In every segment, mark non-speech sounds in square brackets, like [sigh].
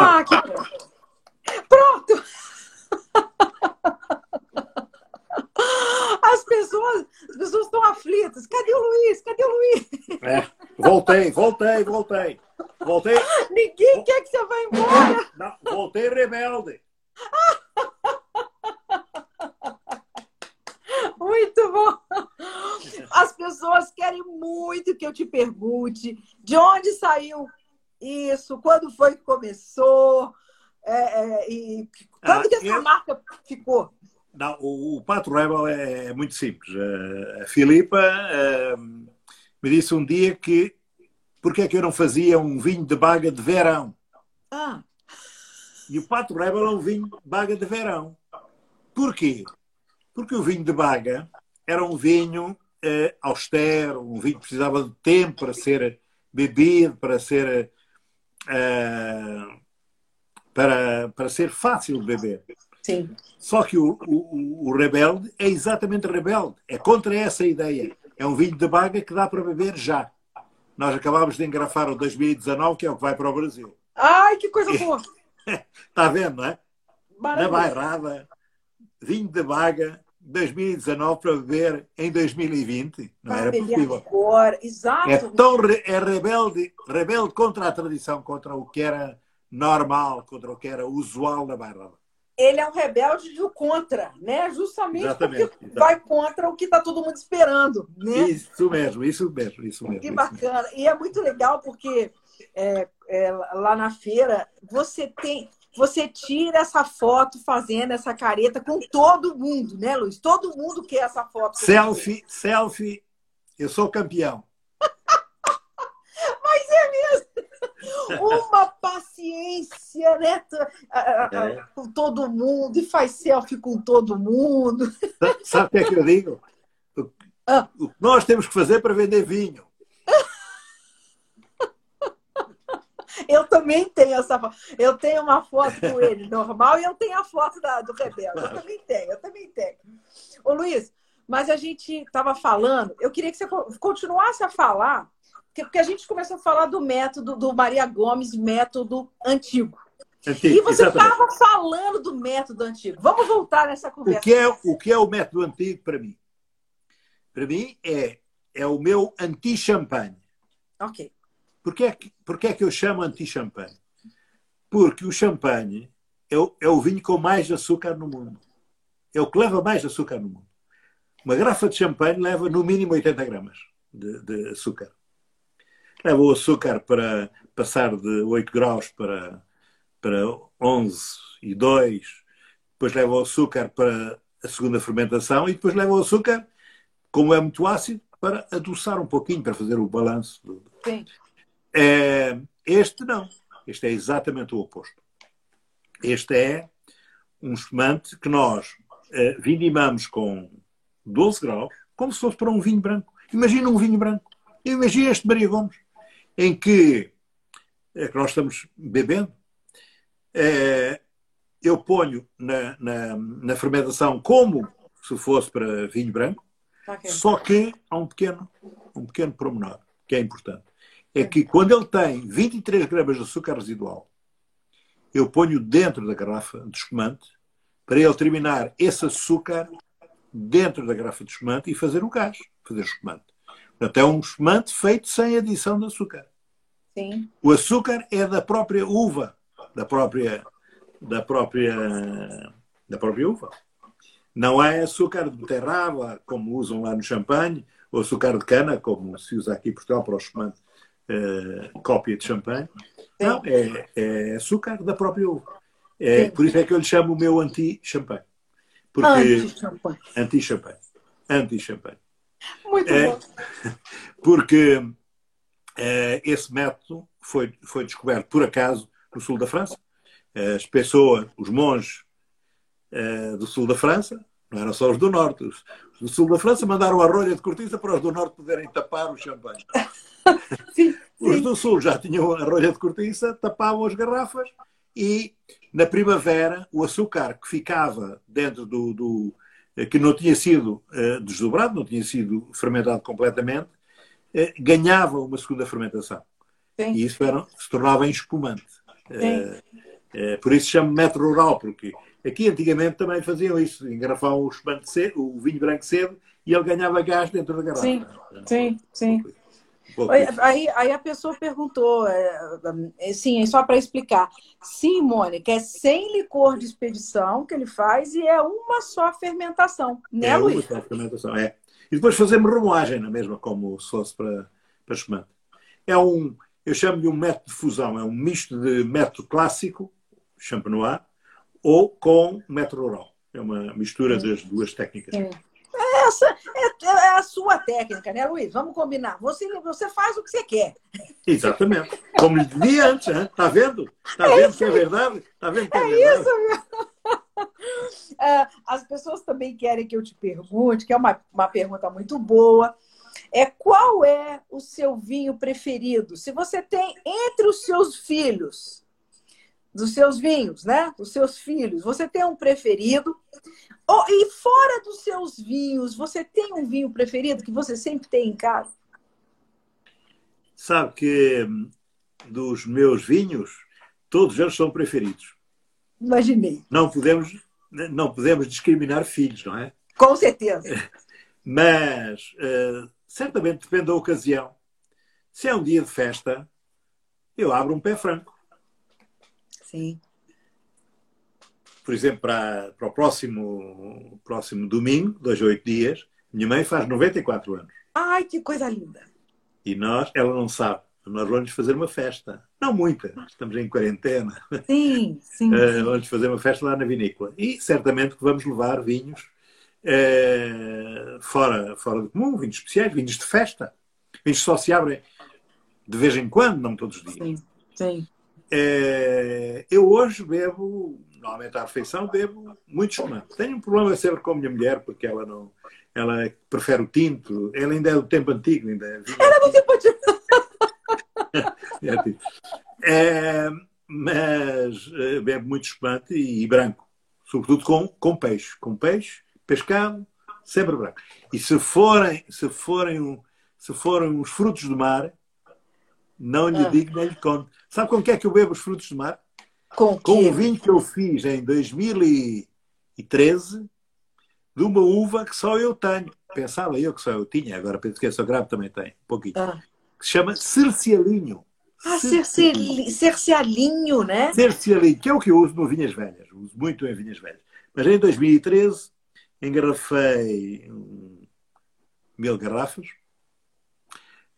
Ah, que. Pronto! As pessoas, as pessoas estão aflitas. Cadê o Luiz? Cadê o Luiz? É, voltei, voltei, voltei. Voltei. Ninguém quer que você vá embora. Não, voltei rebelde. Muito bom. As pessoas querem muito que eu te pergunte de onde saiu isso, quando foi que começou, é, é, e quando ah, que essa eu... marca ficou? Não, o, o Pato Rebel é muito simples. A Filipa me disse um dia que porque é que eu não fazia um vinho de baga de verão? Ah. E o Pato Rebel é um vinho de baga de verão. Porquê? Porque o vinho de baga era um vinho uh, austero, um vinho que precisava de tempo para ser bebido, para ser uh, para, para ser fácil de beber. Sim. Só que o, o, o, rebelde é exatamente rebelde. É contra essa ideia. É um vinho de baga que dá para beber já. Nós acabámos de engrafar o 2019, que é o que vai para o Brasil. Ai, que coisa boa! Está [laughs] vendo, não é? Na bairrada, vinho de baga, 2019 para beber em 2020. Não para era possível. Agora. Exato. É tão é rebelde, rebelde contra a tradição, contra o que era normal, contra o que era usual na bairrada. Ele é um rebelde do contra, né? Justamente Exatamente. porque Exatamente. vai contra o que está todo mundo esperando, né? Isso mesmo, isso mesmo, isso mesmo. Que bacana. Mesmo. E é muito legal porque é, é, lá na feira você tem você tira essa foto fazendo essa careta com todo mundo, né, Luiz? Todo mundo quer essa foto. Selfie, selfie, eu sou campeão. [laughs] Mas é mesmo. Uma paciência, né? É. Com todo mundo, e faz selfie com todo mundo. Sabe o que é que eu digo? Ah. O que nós temos que fazer para vender vinho Eu também tenho essa foto. Eu tenho uma foto com ele normal e eu tenho a foto da, do Rebelde. Eu também tenho, eu também tenho. Ô Luiz, mas a gente estava falando, eu queria que você continuasse a falar, porque a gente começou a falar do método do Maria Gomes, método antigo. Antigo, e você estava falando do método antigo. Vamos voltar nessa conversa. O que é o, que é o método antigo para mim? Para mim é, é o meu anti-champanhe. Ok. Porquê é que, porquê é que eu chamo anti-champanhe? Porque o champanhe é o, é o vinho com mais açúcar no mundo. É o que leva mais açúcar no mundo. Uma garrafa de champanhe leva no mínimo 80 gramas de, de açúcar. Leva o açúcar para passar de 8 graus para, para 11 e 2. Depois leva o açúcar para a segunda fermentação e depois leva o açúcar, como é muito ácido, para adoçar um pouquinho, para fazer o balanço. Sim. É, este não. Este é exatamente o oposto. Este é um espumante que nós é, vindimamos com 12 graus, como se fosse para um vinho branco. Imagina um vinho branco. Imagina este Maria Gomes, em que, é, que nós estamos bebendo. É, eu ponho na, na, na, fermentação como se fosse para vinho branco, okay. só que há um pequeno, um pequeno promenor que é importante é que quando ele tem 23 gramas de açúcar residual, eu ponho dentro da garrafa de espumante para ele terminar esse açúcar dentro da garrafa de espumante e fazer o gás, fazer o espumante. Portanto, é um espumante feito sem adição de açúcar. Sim. O açúcar é da própria uva, da própria, da própria, da própria uva. Não é açúcar de beterraba, como usam lá no champanhe, ou açúcar de cana, como se usa aqui em Portugal para o espumante uh, cópia de champanhe. Não, é, é, açúcar da própria uva. É, por isso é que eu lhe chamo o meu anti-champanhe. Porque... Anti-champanhe. Anti-champanhe. Anti-champanhe. Muito é, bom. [laughs] Porque é, esse método foi, foi descoberto por acaso no sul da França. As pessoas, os monges é, do sul da França, não eram só os do norte, os do sul da França mandaram a rolha de cortiça para os do norte poderem tapar o champanhe. [laughs] sim, Os do Sul já tinham a rolha de cortiça, tapavam as garrafas e na primavera o açúcar que ficava dentro do, do que não tinha sido uh, desdobrado, não tinha sido fermentado completamente, uh, ganhava uma segunda fermentação. Sim. E isso era, se tornava em espumante. Uh, por isso chama metro rural, porque aqui antigamente também faziam isso, engarrafavam o, cedo, o vinho branco cedo e ele ganhava gás dentro da garrafa. Sim, sim, sim. Aí, aí a pessoa perguntou, é, é sim, só para explicar. Sim, Mônica, é sem licor de expedição que ele faz e é uma só fermentação, né, é Luiz? Uma só fermentação, é. E depois fazemos remoagem na mesma, como se fosse para, para espumante. É um, eu chamo-lhe um método de fusão, é um misto de método clássico champenois, ou com metro rural. É uma mistura das duas técnicas. É. Essa é, é, a sua técnica, né, Luiz? Vamos combinar. Você, você faz o que você quer. Exatamente. Como dizia antes, está vendo? Está é vendo que é verdade? Está vendo que é, é verdade? isso, [laughs] As pessoas também querem que eu te pergunte, que é uma, uma pergunta muito boa. É qual é o seu vinho preferido? Se você tem entre os seus filhos dos seus vinhos, né? Dos seus filhos. Você tem um preferido? Oh, e fora dos seus vinhos, você tem um vinho preferido que você sempre tem em casa? Sabe que hum, dos meus vinhos, todos eles são preferidos. Imaginei. Não podemos, não podemos discriminar filhos, não é? Com certeza. [laughs] Mas uh, certamente depende da ocasião. Se é um dia de festa, eu abro um pé franco. Sim. Por exemplo, para, para o próximo, próximo domingo, dois a oito dias, minha mãe faz 94 anos. Ai, que coisa linda! E nós, ela não sabe, nós vamos fazer uma festa. Não muita, estamos em quarentena. Sim, sim. [laughs] Uh, vamos fazer uma festa lá na vinícola. E certamente que vamos levar vinhos uh, fora, fora do comum, vinhos especiais, vinhos de festa. Vinhos que só se abrem de vez em quando, não todos os dias. Sim, sim. É, eu hoje bebo, normalmente à refeição, bebo muito espumante. Tenho um problema sempre com a minha mulher, porque ela não. Ela prefere o tinto. Ela ainda é do tempo antigo. Ainda é Ela é do tempo antigo. [laughs] é, tipo, é, mas é, bebo muito espumante e, e, branco. Sobretudo com, com peixe. Com peixe, pescado, sempre branco. E se forem, se forem, se forem os frutos do mar, não lhe ah. digo nem lhe conto. Sabe com o que é que eu bebo os frutos do mar? Com, com o vinho que eu fiz em 2013 de uma uva que só eu tenho. Pensava eu que só eu tinha, agora penso que essa grave também tem, um pouquinho. Ah. Que se chama Cercialinho. Ah, Cercialinho, né? Cercialinho, que é o que eu uso no Vinhas Velhas. Uso muito em Vinhas Velhas. Mas em 2013 engarrafei mil garrafas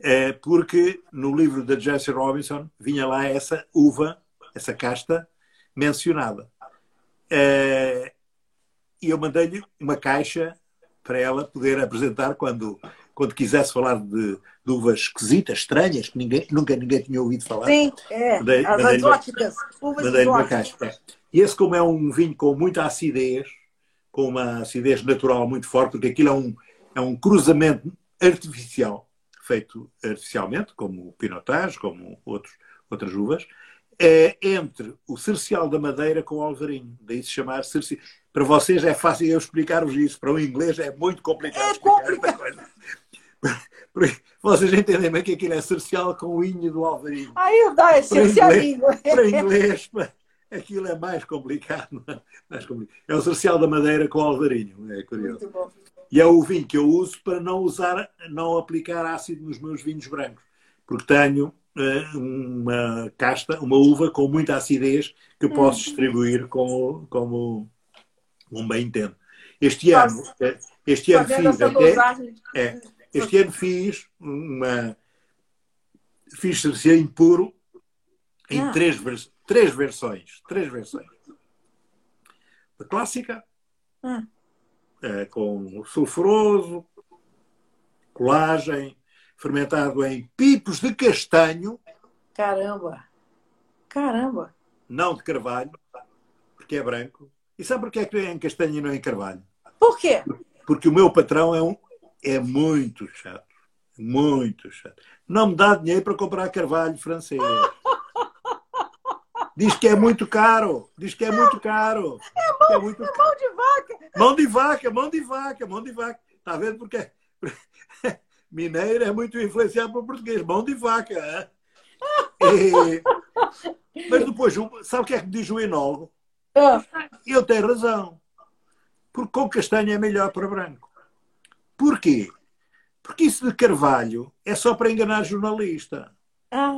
é, porque no livro da Jesse Robinson vinha lá essa uva, essa casta mencionada. É, e eu mandei-lhe uma caixa para ela poder apresentar quando, quando quisesse falar de, de uvas esquisitas, estranhas, que ninguém, nunca ninguém tinha ouvido falar. Sim, é, mandei, as mandei exóticas, uvas mandei exóticas. Uma caixa. E esse, como é um vinho com muita acidez, com uma acidez natural muito forte, porque aquilo é um, é um cruzamento artificial feito artificialmente, como o pinotage, como outros, outras uvas, é entre o cercial da madeira com o alvarinho. Daí se chamar cercial. Para vocês é fácil eu explicar-vos isso. Para o inglês é muito complicado é complicado. [laughs] Vocês entendem bem que aquilo é cercial com o inho do alvarinho. Aí dá, é cercialinho. Para inglês, aquilo é mais complicado. mais complicado. É o cercial da madeira com o alvarinho. É curioso. Muito bom. E é o vinho que eu uso para não usar, não aplicar ácido nos meus vinhos brancos, porque tenho uma casta, uma uva com muita acidez que posso hum. distribuir como, como um bem entendo. Este ano, eh, este ano fiz até, é, este ano fiz uma fiz cerceio puro em ah. três, três versões, três versões. A clássica, ah é, com sulfuroso, colagem, fermentado em pipos de castanho. Caramba! Caramba! Não de carvalho, porque é branco. E sabe porquê é que é em castanho e não em carvalho? Por quê? Porque o meu patrão é, um, é muito chato. Muito chato. Não me dá dinheiro para comprar carvalho francês. Diz que é muito caro. Diz que é muito caro. É mão, é muito... é mão de vaca. Mão de vaca, mão de vaca, mão de vaca. Está vendo? Porque mineiro é muito influenciado por português. Mão de vaca. [laughs] E... Mas depois, sabe o que é que me diz o enólogo? Ah, Ele tem razão. Porque com castanho é melhor para branco. Porquê? Porque isso de carvalho é só para enganar jornalista. ah,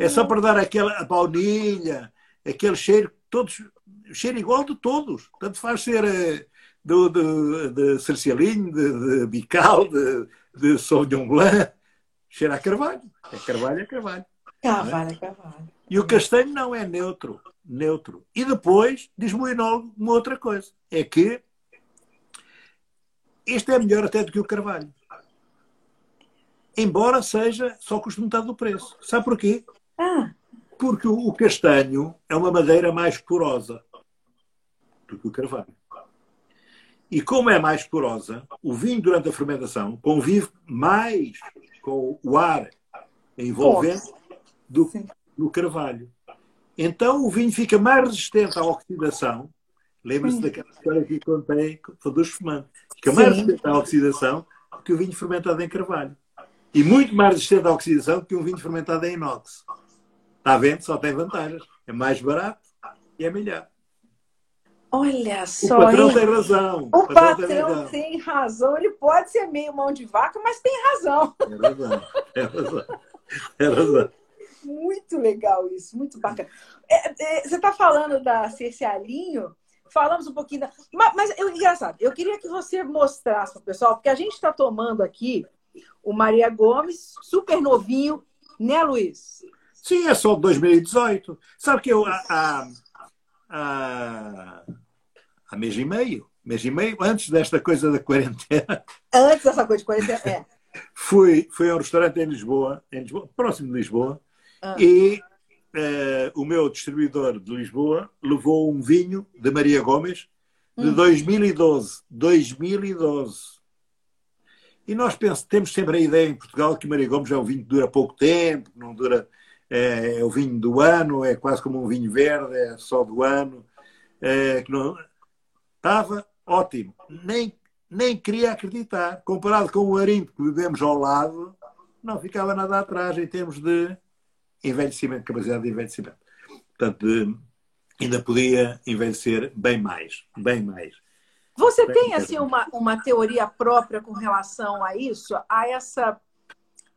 É só para dar aquela baunilha, aquele cheiro, todos, cheiro igual de todos. Tanto faz ser eh, do, de, cercialinho, de, de bical, de, de sauvignon blanc. Cheira a carvalho. É carvalho, é carvalho. Carvalho, é carvalho. E o castanho não é neutro. Neutro. E depois, diz-me o enólogo uma outra coisa. É que este é melhor até do que o carvalho. Embora seja só custe metade do preço. Sabe porquê? Ah, Porque o o castanho é uma madeira mais porosa do que o carvalho. E como é mais porosa, o vinho durante a fermentação convive mais com o ar envolvente do que no carvalho. Então o vinho fica mais resistente à oxidação. Lembra-se daquela história que contei dos fumantes. Fica mais Sim. resistente à oxidação do que o vinho fermentado em carvalho. E muito mais resistente à oxidação do que um vinho fermentado em inox. Está vendo? Só tem vantagens. É mais barato e é melhor. Olha O só, patrão hein? tem razão. O tem patrão razão. tem razão. Ele pode ser meio mão de vaca, mas tem razão. Tem razão. Tem razão. Tem razão. Muito legal isso, muito bacana. É, é, você está falando da Cercialinho, falamos um pouquinho da. Mas, mas eu, engraçado, eu queria que você mostrasse para o pessoal, porque a gente está tomando aqui o Maria Gomes, super novinho, né, Luiz? Sim, é só de 2018. Sabe que eu há, há, há, há mês e meio, mês e meio, antes desta coisa da quarentena, Antes dessa coisa de quarentena. É. [laughs] fui, fui a um restaurante em Lisboa, em Lisboa próximo de Lisboa, Ah. e eh, o meu distribuidor de Lisboa levou um vinho de Maria Gomes de Hum. 2012. 2012. E nós pensamos, temos sempre a ideia em Portugal que Maria Gomes é um vinho que dura pouco tempo, que não dura. É, é o vinho do ano, é quase como um vinho verde, é só do ano. É, que não... Estava ótimo. Nem, nem queria acreditar. Comparado com o Arinto que vivemos ao lado, não ficava nada atrás em termos de envelhecimento, capacidade de envelhecimento. Portanto, ainda podia envelhecer bem mais. Bem mais. Você tem assim uma, uma teoria própria com relação a isso, a essa,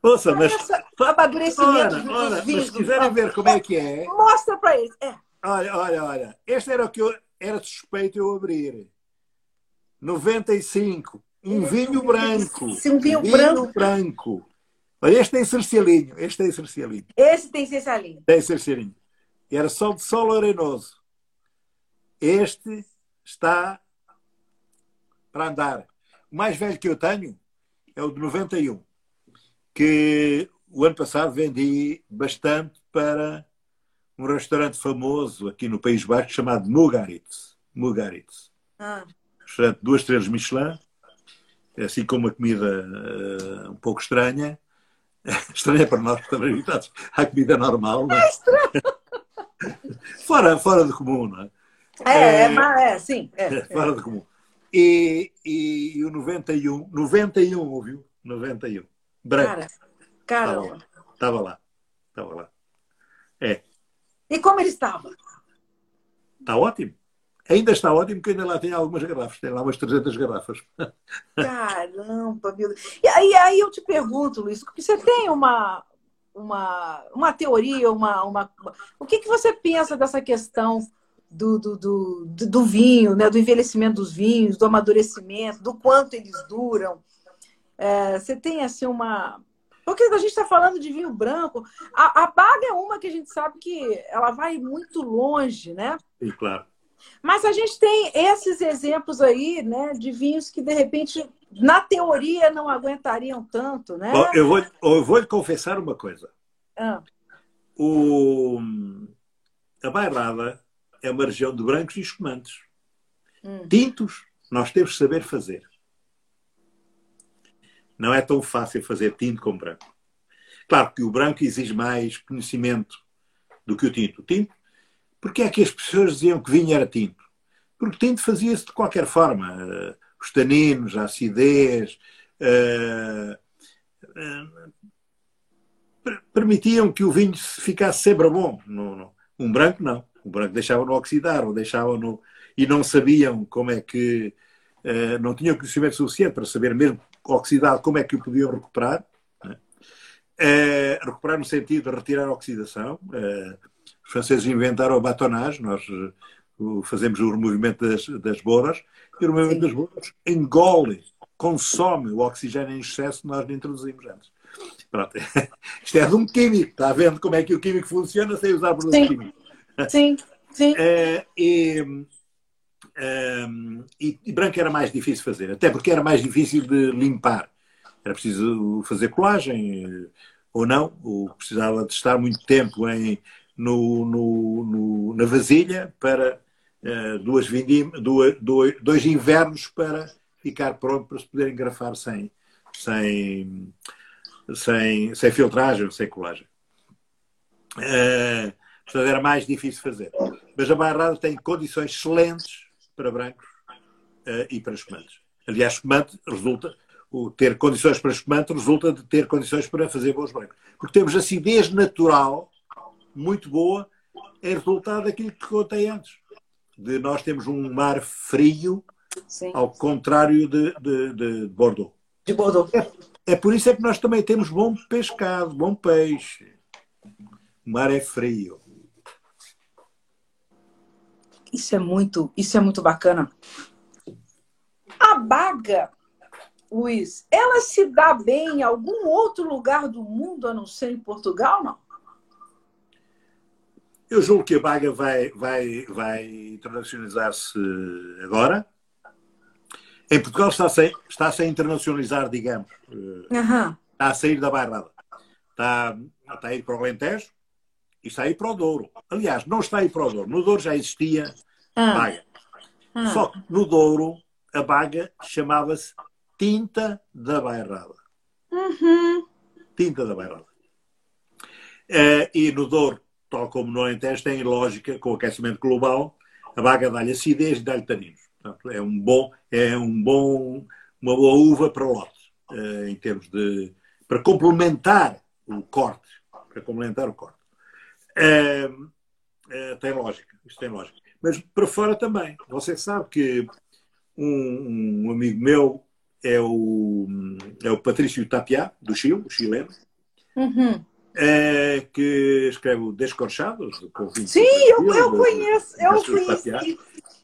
Ouça, a mas, essa amadurecimento ora, dos ora, mas se quiserem ver como é que é, Mostra para eles. É. olha, olha, olha, este era o que eu era suspeito eu abrir. 95, um vinho branco. Sim, um vinho branco. branco. Olha, este tem cercialinho, este tem cercialinho, Esse tem Cercialinho. tem cercialinho. E era só de sol arenoso. Este está para andar. O mais velho que eu tenho é o de 91, que o ano passado vendi bastante para um restaurante famoso aqui no País Basco chamado Mugaritz. Mugaritz. Ah, Restaurante de duas estrelas Michelin, assim como uma comida eh, um pouco estranha. [laughs] Estranha para nós que estamos habituados à comida normal. Não é? fora, fora do comum, não é? é, é, É. mas é, sim. É, é. Fora do comum. E, e, e o 91, 91, ouviu? 91. Branco. Cara, lá. Estava lá. Estava lá. É, E como ele estava? está ótimo. Ainda está ótimo, porque ainda lá tem algumas garrafas. Tem lá umas 300 garrafas. [laughs] Caramba, meu Deus. E aí, aí eu te pergunto, Luiz, porque você tem uma, uma, uma teoria, uma, uma. O que, que você pensa dessa questão do, do, do, do- do vinho, né? do envelhecimento dos vinhos, do amadurecimento, do quanto eles duram? É, você tem assim uma. Porque a gente está falando de vinho branco. A, a baga é uma que a gente sabe que ela vai muito longe, né? E claro. Mas a gente tem esses exemplos aí, né, de vinhos que de repente, na teoria, não aguentariam tanto, né? Bom, eu vou, eu vou lhe confessar uma coisa. Ah, O, a Bairrada é uma região de brancos e espumantes. hum. Tintos, nós temos que saber fazer. Não é tão fácil fazer tinto como branco. Claro que o branco exige mais conhecimento do que o tinto. O tinto, porque é que as pessoas diziam que vinho era tinto? Porque tinto fazia-se de qualquer forma. Eh, Os taninos, a acidez, eh, eh, permitiam que o vinho ficasse sempre bom. No, no, um branco não. Um branco deixava-no oxidar ou deixava-no e não sabiam como é que uh, não tinham conhecimento suficiente para saber mesmo oxidado como é que o podiam recuperar. Né? Uh, recuperar no sentido de retirar a oxidação. Uh, os franceses inventaram a batonage, nós fazemos o removimento das, das boras, e o removimento das boras engole, consome o oxigênio em excesso que nós não introduzimos antes. Pronto. [laughs] Isto é de um químico, está vendo como é que o químico funciona sem usar produtos químicos. Sim, sim. Uh, [laughs] e, um, e, e, branco era mais difícil fazer, até porque era mais difícil de limpar. Era preciso fazer colagem ou não, ou precisava de estar muito tempo em, no, no, no na vasilha para uh, duas vindim, duas, dois, dois invernos para ficar pronto para se poder engrafar sem, sem, sem, sem filtragem, sem colagem. Uh, portanto, era mais difícil fazer. Mas a Bairrada tem condições excelentes para brancos uh, e para espumantes. Aliás, espumante resulta, o ter condições para espumante resulta de ter condições para fazer bons brancos. Porque temos acidez natural muito boa, é resultado daquilo que contei antes. De nós temos um mar frio, Sim. ao contrário de, de, de Bordeaux. De Bordeaux. É, é por isso é que nós também temos bom pescado, bom peixe. O mar é frio. Isso é muito, isso é muito bacana. A baga, Luiz, ela se dá bem em algum outro lugar do mundo a não ser em Portugal, não? Eu julgo que a baga vai, vai, vai internacionalizar-se agora. Em Portugal está -se a internacionalizar, digamos. Uhum. Está a sair da bairrada. Está, está a ir para o Alentejo e está a ir para o Douro. Aliás, não está a ir para o Douro. No Douro já existia ah. baga. Ah. Só que no Douro a baga chamava-se Tinta da Bairrada. Uhum. Tinta da Bairrada. Uh, e no Douro, tal como no Alentejo, tem lógica com o aquecimento global, a baga dá-lhe acidez e dá-lhe taninos. Portanto, é um bom, é um bom, uma boa uva para o lote, uh, em termos de para complementar o corte, para complementar o corte. Uh, uh, tem lógica, isto tem lógica. Mas para fora também. Você sabe que um, um amigo meu é o, é o Patrício Tapiá, do Chile, o chileno, uhum. é, que escreve o Descorchados. Sim, eu, eu conheço, eu conheço.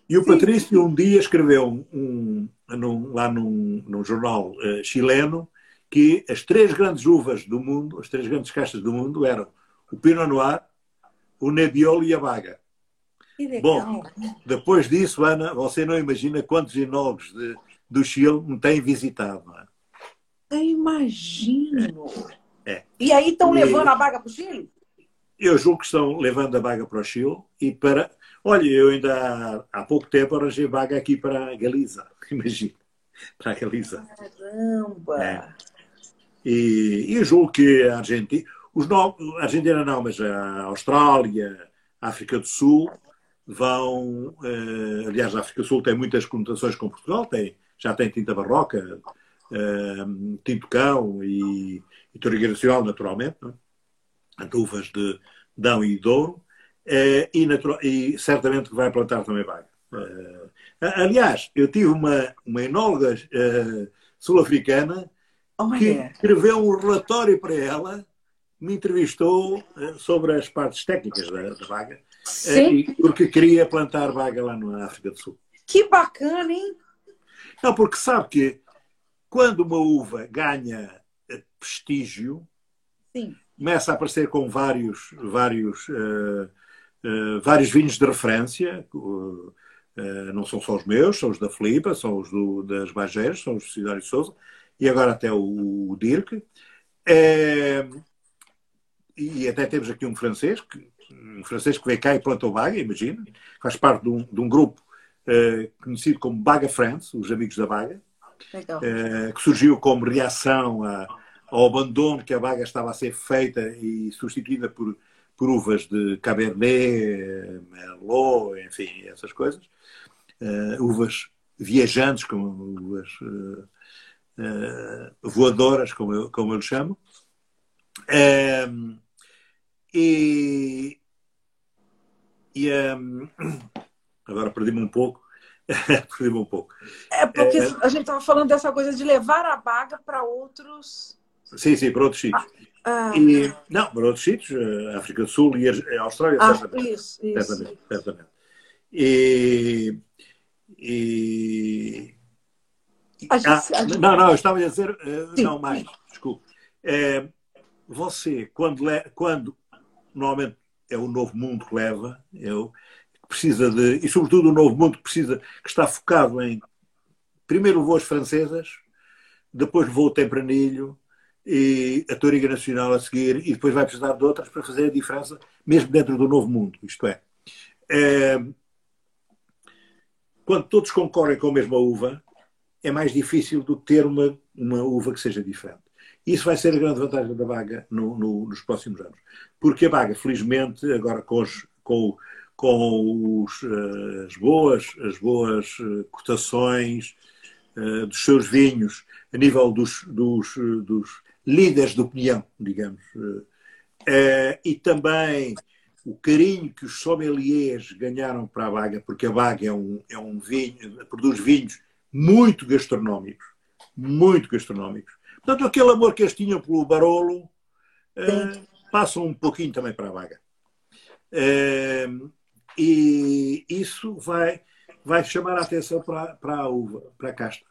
E o Patrício um dia escreveu um, num, lá num, num jornal uh, chileno que as três grandes uvas do mundo, as três grandes caixas do mundo eram o Pinot Noir, o Nebbiolo e a Baga. Bom, depois disso, Ana, você não imagina quantos enólogos de, do Chile me têm visitado. É? Eu imagino. É. E aí estão levando a baga para o Chile? Eu julgo que estão levando a baga para o Chile e para Olha, eu ainda há pouco tempo arranjei vaga aqui para a Galiza, [laughs] imagina. Para a Galiza. Caramba! É. E, e julgo que a Argentina, os no, a Argentina não, mas a Austrália, a África do Sul vão. Eh, aliás, a África do Sul tem muitas conotações com Portugal, tem, já tem tinta barroca, eh, tinto cão e, e torre nacional, naturalmente, não é? uvas de Dão e Douro. Uh, e, e, certamente que vai plantar também. Uh, aliás, eu tive uma, uma enóloga sul-africana oh, que escreveu um relatório para ela, me entrevistou sobre as partes técnicas da, da vaga, porque queria plantar vaga lá na África do Sul. Que bacana, hein? Não, porque sabe que quando uma uva ganha prestígio, Sim. começa a aparecer com vários, vários uh, eh, vários vinhos de referência, uh, não são só os meus, são os da Filipa, são os do, das Bageiras, são os de Souza, e agora até o, o Dirk. E até temos aqui um francês, que, um francês que veio cá e plantou Baga, imagina, faz parte de um, de um grupo conhecido como Baga France, os Amigos da Baga, que surgiu como reação a, ao abandono que a Baga estava a ser feita e substituída por por uvas de Cabernet, Merlot, enfim, essas coisas. Uh, uvas viajantes, como uvas uh, uh, voadoras, como eu, como eu chamo. Um, e, e um, agora perdi-me um pouco. [laughs] perdi-me um pouco. É porque é, a gente estava falando dessa coisa de levar a baga para outros. Sim, sim, para outros sítios. Ah, ah. E, não, para outros sítios, eh, África do Sul e a Austrália, ah, certamente. Isso, isso. Certamente, certamente. E, e... Ah, não, não, eu estava a dizer, uh, não mais, desculpe. É, você, quando, le, quando normalmente é o novo mundo que leva, eu, precisa de, e sobretudo o novo mundo que precisa, que está focado em primeiro voos francesas, depois voo tempranilho e a Toriga Nacional a seguir, e depois vai precisar de outras para fazer a diferença, mesmo dentro do novo mundo. Isto é, é quando todos concorrem com a mesma uva, é mais difícil do que ter uma, uma uva que seja diferente. Isso vai ser a grande vantagem da Baga no, no, nos próximos anos. Porque a Baga, felizmente, agora com, os, com, com os, eh, as boas, as boas eh, cotações uh, dos seus vinhos, a nível dos, dos, dos líderes de opinião, digamos, uh, e também o carinho que os sommeliers ganharam para a Baga, porque a Baga é um, é um vinho, produz vinhos muito gastronómicos, muito gastronómicos. Portanto, aquele amor que eles tinham pelo Barolo uh, passa um pouquinho também para a Baga. Uh, e isso vai, vai chamar a atenção para, para a uva, para a casta.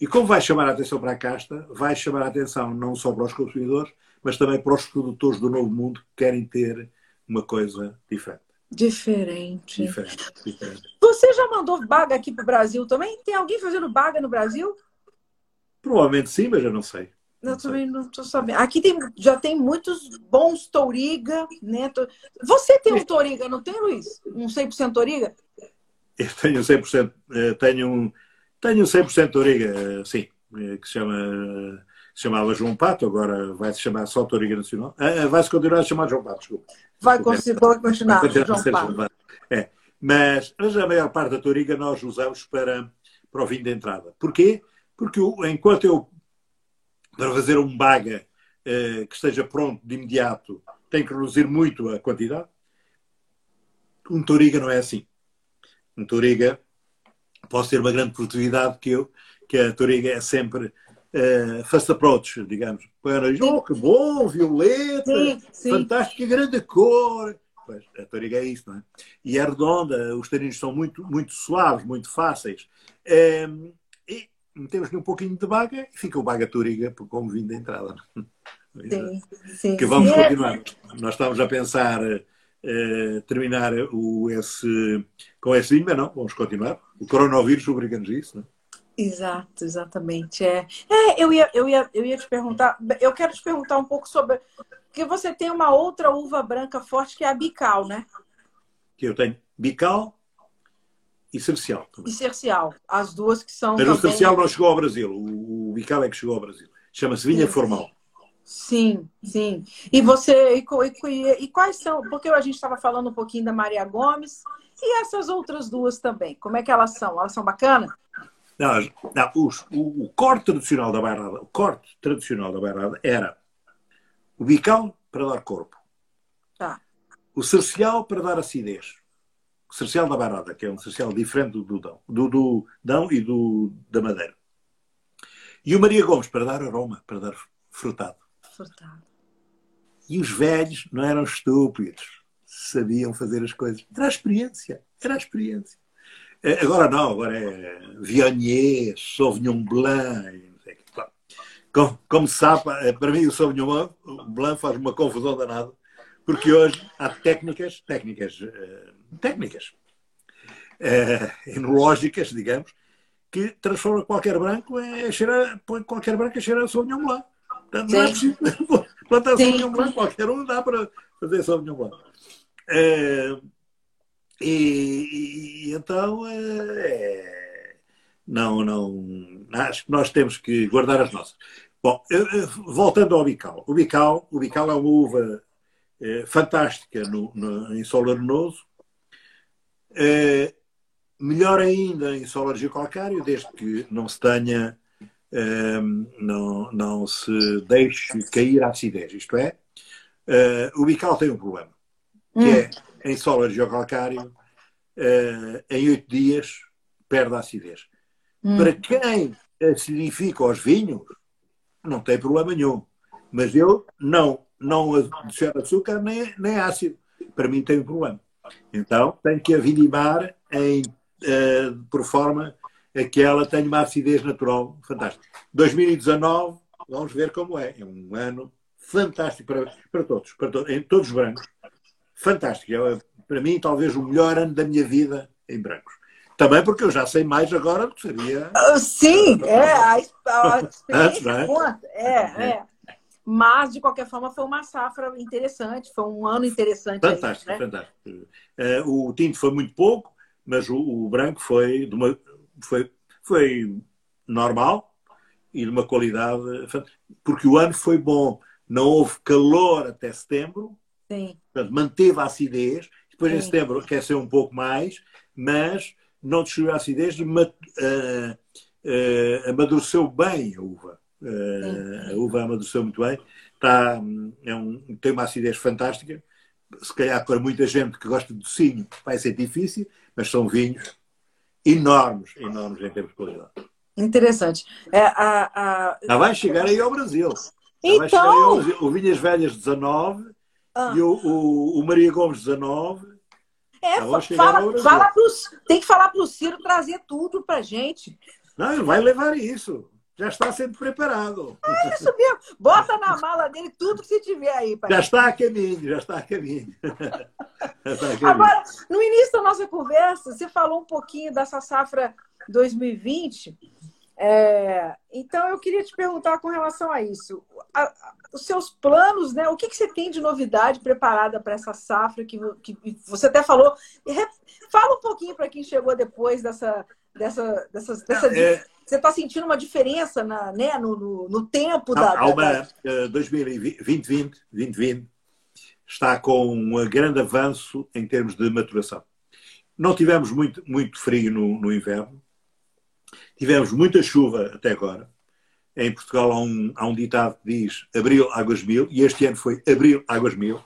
E como vai chamar a atenção para a casta, vai chamar a atenção não só para os consumidores, mas também para os produtores do novo mundo que querem ter uma coisa diferente. Diferente. Diferente, diferente. Você já mandou baga aqui para o Brasil também? Tem alguém fazendo baga no Brasil? Provavelmente sim, mas eu não sei. Eu também não estou sabendo. Aqui tem, já tem muitos bons Touriga, né? Você tem um Touriga, não tem, Luiz? Um 100% Touriga? Eu tenho 100%, eh, tenho um, tenho 100% Touriga, eh, sim, eh, que se chama chamava João Pato, agora vai se chamar só Toriga Nacional. Ah, vai se continuar a chamar João Pato, desculpa. Vai continuar, continuar João Pato. Pato. É. Mas, mas a maior parte da Toriga nós usamos para, para o vinho de entrada. Porquê? Porque enquanto eu, para fazer um baga eh, que esteja pronto de imediato, tenho que reduzir muito a quantidade, um Toriga não é assim. Um Toriga pode ter uma grande produtividade que eu, que a Toriga é sempre uh, first approach, digamos. Para, oh, que bom, violeta, sim, sim. fantástica, grande cor. Pois, a toriga é isso, não é? E é redonda, os taninos são muito, muito suaves, muito fáceis. Um, e metemos-lhe um pouquinho de baga e fica o baga toriga como vinho de entrada. Sim, sim, que vamos sim. continuar. Nós estamos a pensar uh, terminar o, esse, com esse vinho, mas não, vamos continuar. O coronavírus obriga-nos a isso, não é? Exato, exatamente. É, é eu, ia, eu, ia, eu ia te perguntar, eu quero te perguntar um pouco sobre. Porque você tem uma outra uva branca forte que é a bical, né? Que eu tenho bical e cercial. Também. E cercial, as duas que são. Mas também... o cercial não chegou ao Brasil, o, bical é que chegou ao Brasil. Chama-se vinha sim, formal. Sim, sim. E você, e, e, e quais são? Porque a gente estava falando um pouquinho da Maria Gomes e essas outras duas também. Como é que elas são? Elas são bacanas? Não, não os, o, o, corte tradicional da bairrada, o corte tradicional da bairrada era o bical para dar corpo. Tá. O cercial para dar acidez. O cercial da bairrada, que é um cercial diferente do, Dão, do, do Dão e do, da Madeira. E o Maria Gomes para dar aroma, para dar frutado. Frutado. E os velhos não eram estúpidos. Sabiam fazer as coisas. Era a experiência. Era a experiência. É, agora não, agora é Viognier, Sauvignon Blanc. Como, como se sabe, é, para mim o Sauvignon Blanc faz uma confusão danada, porque hoje há técnicas, técnicas, eh, técnicas uh, enológicas, digamos, que transformam qualquer branco em cheirar, põe qualquer branco a cheirar Sauvignon Blanc. Portanto, não é preciso [laughs] plantar Sim. Sauvignon Blanc, qualquer um dá para fazer Sauvignon Blanc. Uh, e, e então é, não, não acho que nós temos que guardar as nossas. Bom, voltando ao bical. O bical, o bical é uma uva é, fantástica no, no, em solo arenoso. É, melhor ainda em solo argicalcário, desde que não se tenha, é, não, não se deixe cair a acidez. Isto é, Uh, o bical tem um problema, que hum. é em solo geocalcário, uh, em oito dias perde a acidez. Hum. Para quem acidifica os vinhos, não tem problema nenhum. Mas eu não, não adiciono açúcar nem, nem ácido. Para mim tem um problema. Então tenho que avidimar em, uh, por forma a que ela tenha uma acidez natural fantástica. 2019, vamos ver como é. É um ano fantástico para, para todos, para todos, em todos os brancos. Fantástico. É, para mim, talvez o melhor ano da minha vida em brancos. Também porque eu já sei mais agora do que sabia. Uh, sim, é, a, a experiência é? conta. É, é, é. Mas, de qualquer forma, foi uma safra interessante, foi um ano interessante. Fantástico, aí, né? fantástico. Uh, o tinto foi muito pouco, mas o, o branco foi, uma, foi, foi normal e de uma qualidade. Porque o ano foi bom, não houve calor até setembro, Sim. Portanto, manteve a acidez, depois Sim. em setembro aqueceu um pouco mais, mas não destruiu a acidez e uh, uh, amadureceu bem a uva. Uh, a uva amadureceu muito bem. Está, é um, tem uma acidez fantástica. Se calhar para muita gente que gosta de docinho vai ser difícil, mas são vinhos enormes, enormes em termos de qualidade. Interessante. É, a, a... Já vai chegar aí ao Brasil. Então... o Vinhas Velhas 19 ah. e o, o, o Maria Gomes 19 é, fala, fala tem que falar para o Ciro trazer tudo para gente. Não, ele vai levar isso. Já está sendo preparado. É isso mesmo. Bota na mala dele tudo que você tiver aí. Pai. Já está a caminho, [laughs] já está a caminho. Agora, no início da nossa conversa, você falou um pouquinho dessa safra 2020. É, então, eu queria te perguntar com relação a isso. A, a, os seus planos, né? O que, que você tem de novidade preparada para essa safra que, que você até falou? Fala um pouquinho para quem chegou depois dessa. Dessa, dessa, é, você está sentindo uma diferença na, né, no, no, no tempo da. Há uma da... Uh, 2020, 2020 está com um grande avanço em termos de maturação. Não tivemos muito, muito frio no, no inverno, tivemos muita chuva até agora em Portugal há um, há um ditado que diz abril, águas mil, e este ano foi abril, águas mil.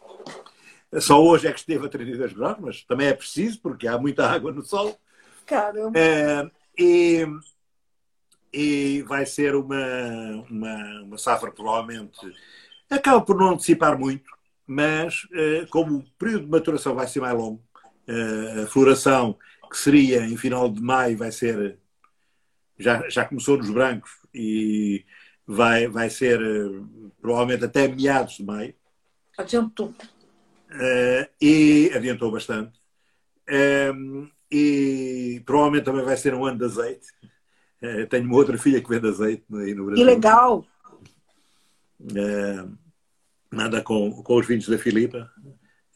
Só hoje é que esteve a 32 graus, mas também é preciso, porque há muita água no sol. Caramba! É, e, e vai ser uma, uma, uma safra, provavelmente, acaba por não antecipar muito, mas é, como o período de maturação vai ser mais longo, é, a floração, que seria em final de maio, vai ser. Já, já começou nos brancos, e vai, vai ser eh, provavelmente até meados de maio. Adiantou. Uh, e adiantou bastante. Um, e provavelmente também vai ser um ano de azeite. Uh, tenho uma outra filha que vende azeite aí no Brasil. Que legal! Uh, nada com, com os vinhos da Filipa,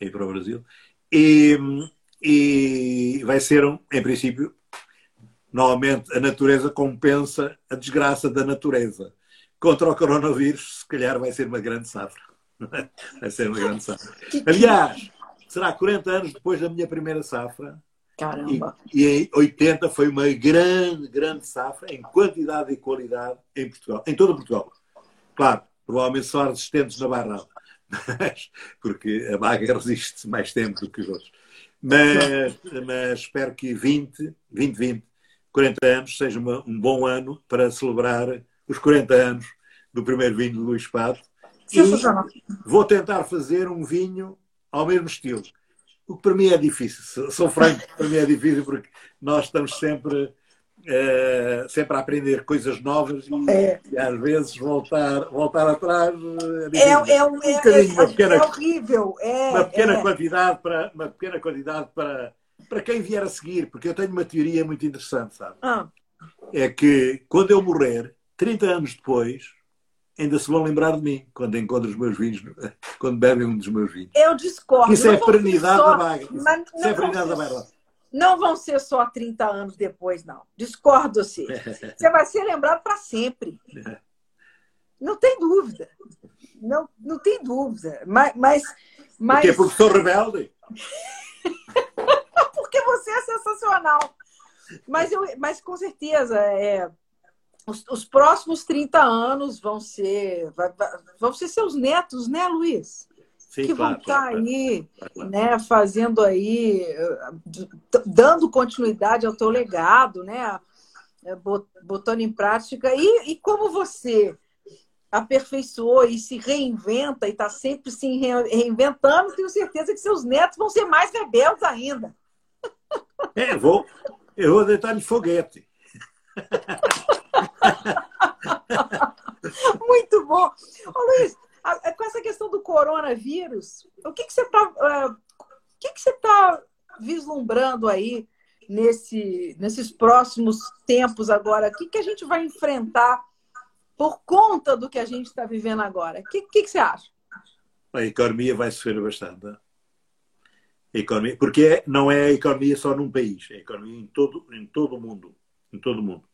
aí para o Brasil. E, e vai ser, um, em princípio, Normalmente a natureza compensa a desgraça da natureza. Contra o coronavírus, se calhar vai ser uma grande safra. [laughs] Vai ser uma grande safra. Aliás, será 40 anos depois da minha primeira safra. Caramba! E, e em 80 foi uma grande, grande safra em quantidade e qualidade em Portugal, em todo Portugal. Claro, provavelmente só resistentes na Barrada, [laughs] mas, porque a vaga resiste mais tempo do que os outros. Mas, mas espero que 20, 2020 40 anos seja uma, um bom ano para celebrar os 40 anos do primeiro vinho de Luís Pato. E vou tentar fazer um vinho ao mesmo estilo. O que para mim é difícil. Sou franco, para mim é difícil porque nós estamos sempre, uh, sempre a aprender coisas novas e, é. e, às vezes voltar, voltar atrás é, é, é, um, é, é, pequena, é horrível. uma pequena quantidade para uma pequena quantidade para para quem vier a seguir, porque eu tenho uma teoria muito interessante, sabe? Ah. É que quando eu morrer, 30 anos depois, ainda se vão lembrar de mim quando encontram os meus vinhos, quando bebem um dos meus vinhos. Eu discordo. Isso é perenidade só... da vaga. Isso, isso é a perenidade da vaga. Não vão ser só 30 anos depois, não. Discordo você. [laughs] Você vai ser lembrado para sempre. Não tem dúvida. Não, não tem dúvida. Mas, mas, mas... Porque, porque sou rebelde. [laughs] porque você é sensacional. Mas, eu, mas com certeza, é, os, os próximos 30 anos vão ser, vai, vão ser seus netos, né, Luiz? Sim, que claro, vão estar claro, aí, claro. né, fazendo aí, dando continuidade ao teu legado, né, botando em prática. E, e como você aperfeiçoou e se reinventa e está sempre se reinventando, tenho certeza que seus netos vão ser mais rebeldes ainda. É, vou, eu vou deitar de foguete. [laughs] [laughs] Muito bom. Ô, Luiz, com essa questão do coronavírus, o que, que você está uh, que, que tá vislumbrando aí nesse, nesses próximos tempos agora? O que, que a gente vai enfrentar por conta do que a gente está vivendo agora? O que, que, que, você acha? A economia vai sofrer bastante. A economia, porque não é a economia só num país, é a economia em todo, em todo o mundo. Em todo mundo.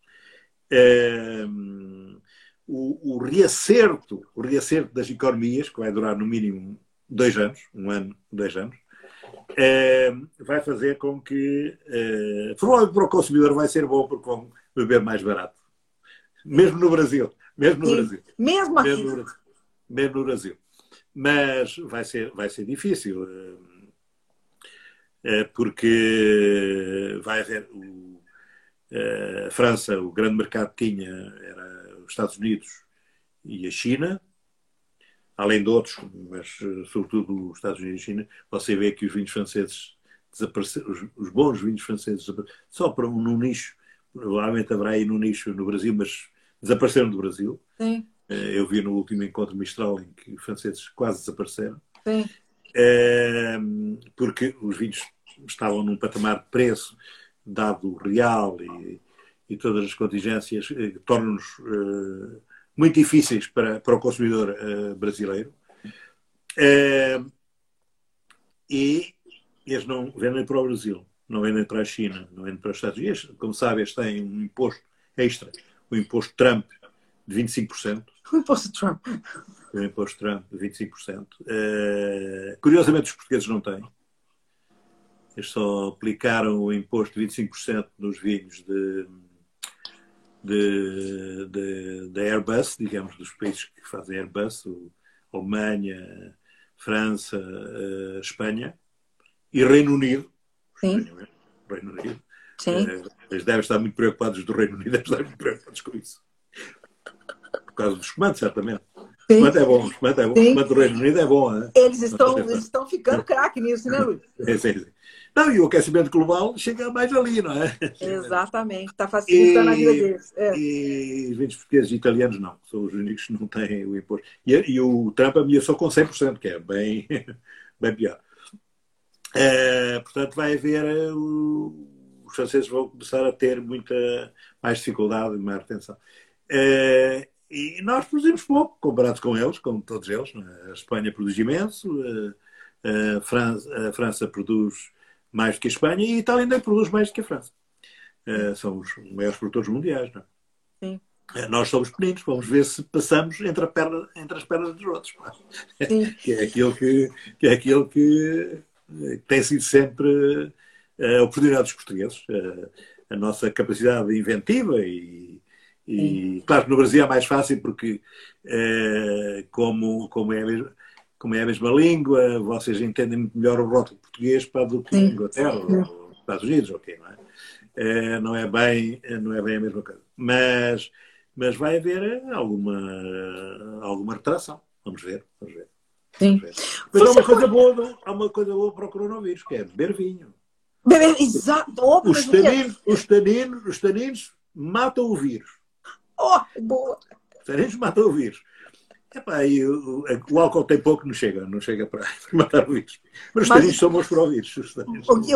É, o, o, reacerto, o reacerto das economias, que vai durar no mínimo dois anos, um ano, dois anos, é, vai fazer com que, é, provavelmente para o consumidor vai ser bom porque vão beber mais barato. Mesmo no Brasil. Mesmo no Sim. Brasil. Mesmo aqui. Mesmo no Brasil. Mesmo no Brasil. Mas vai ser, vai ser difícil. É, porque vai haver. A França, o grande mercado que tinha era os Estados Unidos e a China, além de outros, mas sobretudo os Estados Unidos e a China, você vê que os vinhos franceses desapareceram, os, os bons vinhos franceses só para um no nicho, provavelmente haverá aí no nicho no Brasil, mas desapareceram do Brasil. Sim. Eh, eu vi no último encontro Mistral em que os franceses quase desapareceram. Sim. É, porque os vinhos estavam num patamar de preço, dado o real e, e todas as contingências eh, tornam-nos eh, muito difíceis para, para o consumidor eh, brasileiro. e eles não vendem para o Brasil, não vendem para a China, não vendem para os Estados Unidos. Como sabem, eles têm um imposto extra, o imposto Trump de 25%. O imposto Trump. O imposto Trump de 25%. Uh, curiosamente, os portugueses não têm. Eles só aplicaram o imposto de 25% nos vinhos de, de, de, de, Airbus, digamos, dos países que fazem Airbus, o, Alemanha, França, uh, Espanha e Reino Unido. Sim. Espanha, Reino Unido. Sim. Uh, eles devem estar muito preocupados do Reino Unido, devem estar muito preocupados com isso. Por causa dos comandos, certamente. Sim. O espumante é bom, o espumante é bom. O espumante do Reino Unido é bom. Hein? Eles estão, eles estão ficando craque nisso, né, Luiz? [laughs] sim, sim, sim. Não, e o aquecimento global chega mais ali, não é? Exatamente, está facilitando e, a vida deles. É. E os vinhos portugueses e italianos não, são os únicos que não têm o imposto. E, e o Trump ameaçou com 100%, que é bem, [laughs] bem pior. É, portanto, vai haver. Eh, o, os franceses vão começar a ter muita mais dificuldade e mais retenção. É, e nós produzimos pouco, comparado com eles, com todos eles. É? A Espanha produz imenso, a, a, França, a França produz mais do que a Espanha e a Itália ainda produz mais do que a França. Uh, são os maiores produtores mundiais, não é? Sim. Uh, nós somos pequeninos, vamos ver se passamos entre, perna, entre as pernas dos outros. [laughs] que é aquilo que, que, é aquilo que, que tem sido sempre a oportunidade dos portugueses. A nossa capacidade inventiva e, e claro que no Brasil é mais fácil porque como, como é mesmo como é a mesma língua, vocês entendem muito melhor o rótulo português para do que a Inglaterra ou Estados Unidos, ok, não é? é? não, é bem, não é bem a mesma coisa. Mas, mas vai haver alguma, alguma retração. Vamos ver, vamos ver. Sim. Mas há uma, coisa boa, há uma coisa boa para o coronavírus, que é beber vinho. Beber, exato. os, taninos, os, taninos, os taninos matam o vírus. Oh, boa. Os taninos matam o vírus. Epá, e o, o, álcool tem pouco, não chega, não chega para [laughs] matar o vírus. Mas os taninos são bons para o vírus.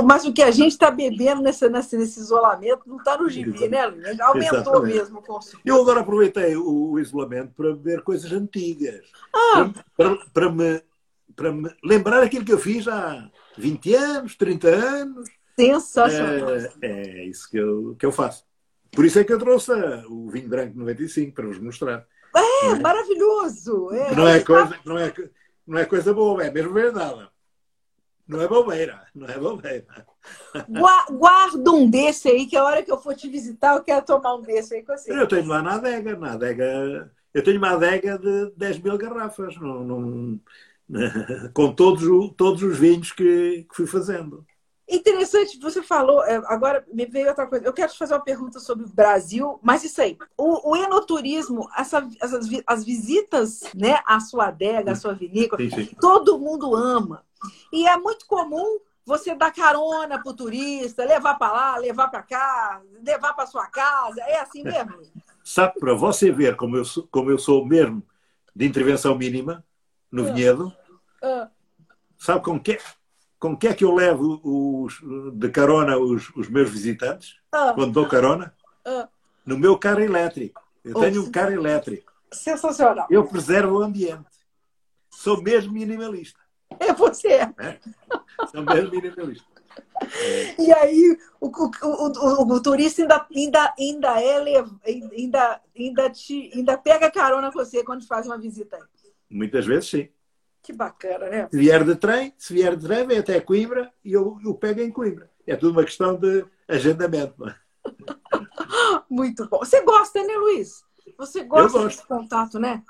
Mas o que a gente está bebendo nessa, nesse, nesse, isolamento não está no gibi, né? Aumentou Exatamente. mesmo o consumo. Eu agora aproveitei o, o isolamento para beber coisas antigas. Ah. Para, para, para, me, para me lembrar aquilo que eu fiz há 20 anos, 30 anos. Sensacional. É, é isso que eu, que eu faço. Por isso é que eu trouxe o vinho branco 95 para vos mostrar. É, é, maravilhoso. É, não, é coisa, não, é, não é coisa boa, é mesmo verdade. Não é bobeira, não é bobeira. Guarda um desse aí, que a hora que eu for te visitar, eu quero tomar um desse aí com você. Eu tenho lá na adega, na adega. Eu tenho uma adega de 10 mil garrafas. Não, não, [laughs] com todos, todos os vinhos que, que fui fazendo. Interessante, você falou, é, agora me veio outra coisa. Eu quero te fazer uma pergunta sobre o Brasil, mas isso aí, o, o enoturismo, essa, essas, as visitas né, à sua adega, à sua vinícola, todo mundo ama. E é muito comum você dar carona para o turista, levar para lá, levar para cá, levar para sua casa. É assim mesmo? Sabe, para você ver como eu, sou, como eu sou mesmo de intervenção mínima no ah. vinhedo, uh. sabe com que, com que é que eu levo os, de carona os, os meus visitantes? Uh. Quando dou carona? Uh. No meu carro elétrico. Eu tenho um carro elétrico. Sensacional. Eu preservo o ambiente. Sou mesmo minimalista. É você. É? Sou mesmo minimalista. É. E aí o, o, o, o, turista ainda, ainda, ainda, é, ainda, ainda, te, ainda pega carona com você quando faz uma visita aí. Muitas vezes sim. Que bacana, né? Se vier de trem, se vier de trem, vem até Coimbra e eu, eu pego em Coimbra. É tudo uma questão de agendamento. É? [laughs] Muito bom. Você gosta, né, Luiz? Você gosta desse contato, né?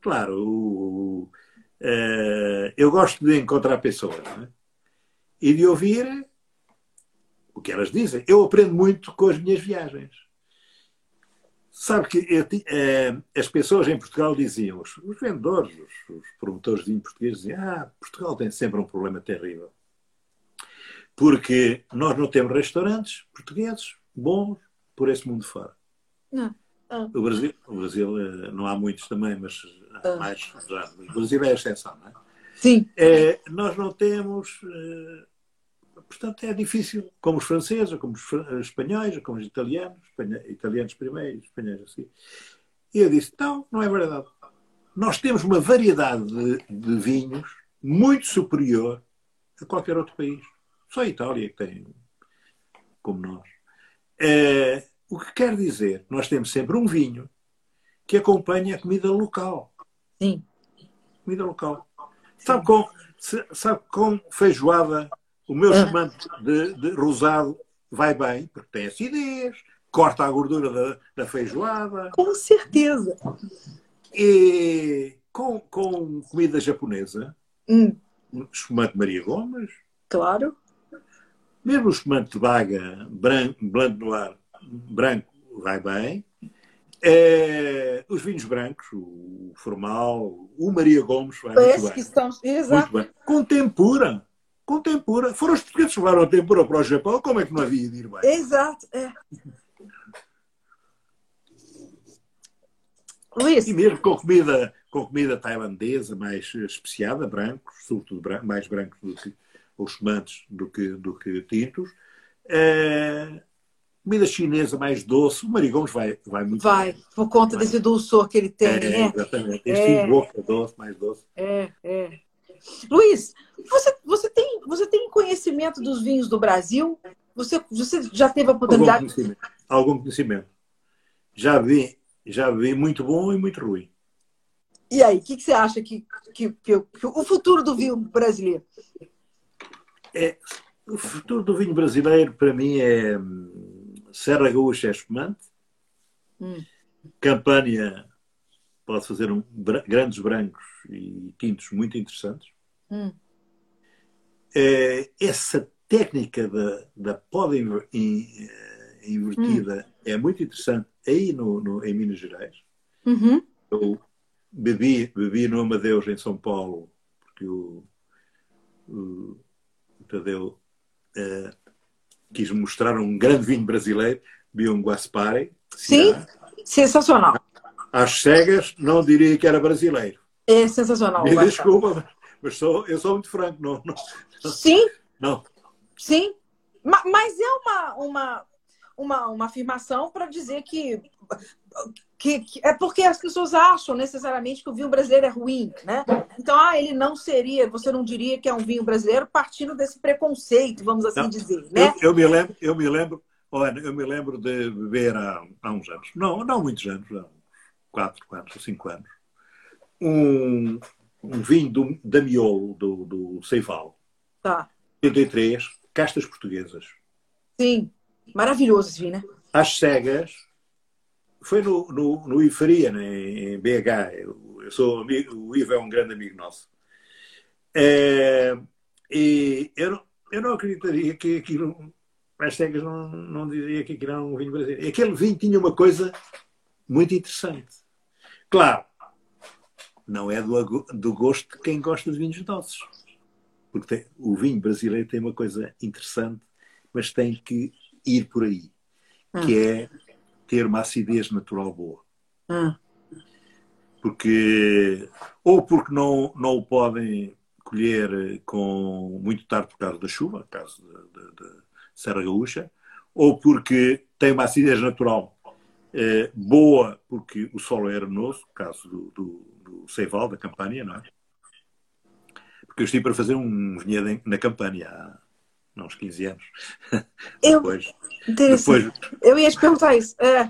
Claro. O, é, eu gosto de encontrar pessoas é? e de ouvir o que elas dizem. Eu aprendo muito com as minhas viagens. Sabe que eu, eh, as pessoas em Portugal diziam, os, os vendedores, os, os, promotores de vinho portugueses diziam, ah, Portugal tem sempre um problema terrível. Porque nós não temos restaurantes portugueses bons por esse mundo fora. Não. Ah. O, Brasil, o Brasil, eh, não há muitos também, mas há ah. mais. Já, o Brasil é a exceção, não é? Sim. É, nós não temos eh, portanto, é difícil, como os franceses, como os espanhóis, como os italianos, italianos primeiro, espanhóis assim. E eu disse: não, não é verdade. Nós temos uma variedade de, de vinhos muito superior a qualquer outro país. Só a Itália que tem, como nós. É, o que quer dizer, nós temos sempre um vinho que acompanha a comida local. Sim. Comida local. Sabe com, sabe com feijoada o meu espumante de, de, rosado vai bem, porque tem acidez, corta a gordura da, da feijoada. Com certeza. E com, com comida japonesa, hum. espumante Maria Gomes. Claro. Mesmo o espumante de vaga, branco, blanco no ar, branco, vai bem. É, os vinhos brancos, o formal, o Maria Gomes vai Parece muito bem. Que estão... Exato. Muito bem. Com tempura com tempura. Foram os portugueses que levaram a tempura para o Japão, como é que não havia de ir bem? Exato, é. Luís. E mesmo com comida, com comida tailandesa mais especiada, brancos, sobretudo branco, mais brancos do que os fumantes do que, do que tintos. É, comida chinesa mais doce, o Marigomes vai, vai muito Vai, bem. por conta vai. desse dulçor que ele tem, é, né? Exatamente. Este é. boca doce, mais doce. É, é. Luiz, você, você, tem, você tem conhecimento dos vinhos do Brasil? Você, você já teve a oportunidade? Algum conhecimento. Algum conhecimento. Já vi, já vi muito bom e muito ruim. E aí, o que, que, você acha que, que, que, que, o futuro do vinho brasileiro? É, o futuro do vinho brasileiro, para mim, é Serra Gaúcha é espumante, hum. Campanha pode fazer um, grandes brancos e tintos muito interessantes. Hum. É, essa técnica da, da poda eh, invertida hum. é muito interessante aí no, no em Minas Gerais. Uhum. Eu bebi, bebi no Amadeus em São Paulo, porque o, o, o Tadeu é, quis mostrar um grande vinho brasileiro, bebi um Guaspare. Sim, sensacional. Às cegas, não diria que era brasileiro. É sensacional. Me desculpa, mas sou, eu sou muito franco. Não, não, Sim. Não. Sim. Mas é uma, uma, uma, uma afirmação para dizer que, que, que, é porque as pessoas acham necessariamente que o vinho brasileiro é ruim, né? Então, ah, ele não seria, você não diria que é um vinho brasileiro partindo desse preconceito, vamos assim não, dizer, né? Eu, eu, me lembro, eu me lembro, olha, eu me lembro de beber há, há uns anos, não, não muitos anos, há quatro, quatro, cinco anos, um, um vinho do, da Miolo, do, do Ceival. Tá. 83, castas portuguesas. Sim, maravilhoso esse vinho, né? Às cegas, foi no, no, no IFARIA, né, em BH. Eu, eu sou amigo, o Ivo é um grande amigo nosso. É, e eu não, eu não acreditaria que aquilo, às cegas, não, não diria que aquilo era um vinho brasileiro. Aquele vinho tinha uma coisa muito interessante. Claro, não é do, do gosto de quem gosta de vinhos doces. Porque tem, o vinho brasileiro tem uma coisa interessante, mas tem que ir por aí, que hum. é ter uma acidez natural boa. Hum. Porque, ou porque não, não o podem colher com muito tarde por causa da chuva, caso da Serra Gaúcha, ou porque tem uma acidez natural eh, boa, porque o solo é arenoso, caso do, do, do Seival, da Campânia, não é? Porque eu estive para fazer um vinhedo na Campânia há uns 15 anos. [laughs] Eu, depois, depois, eu ia te perguntar isso. É.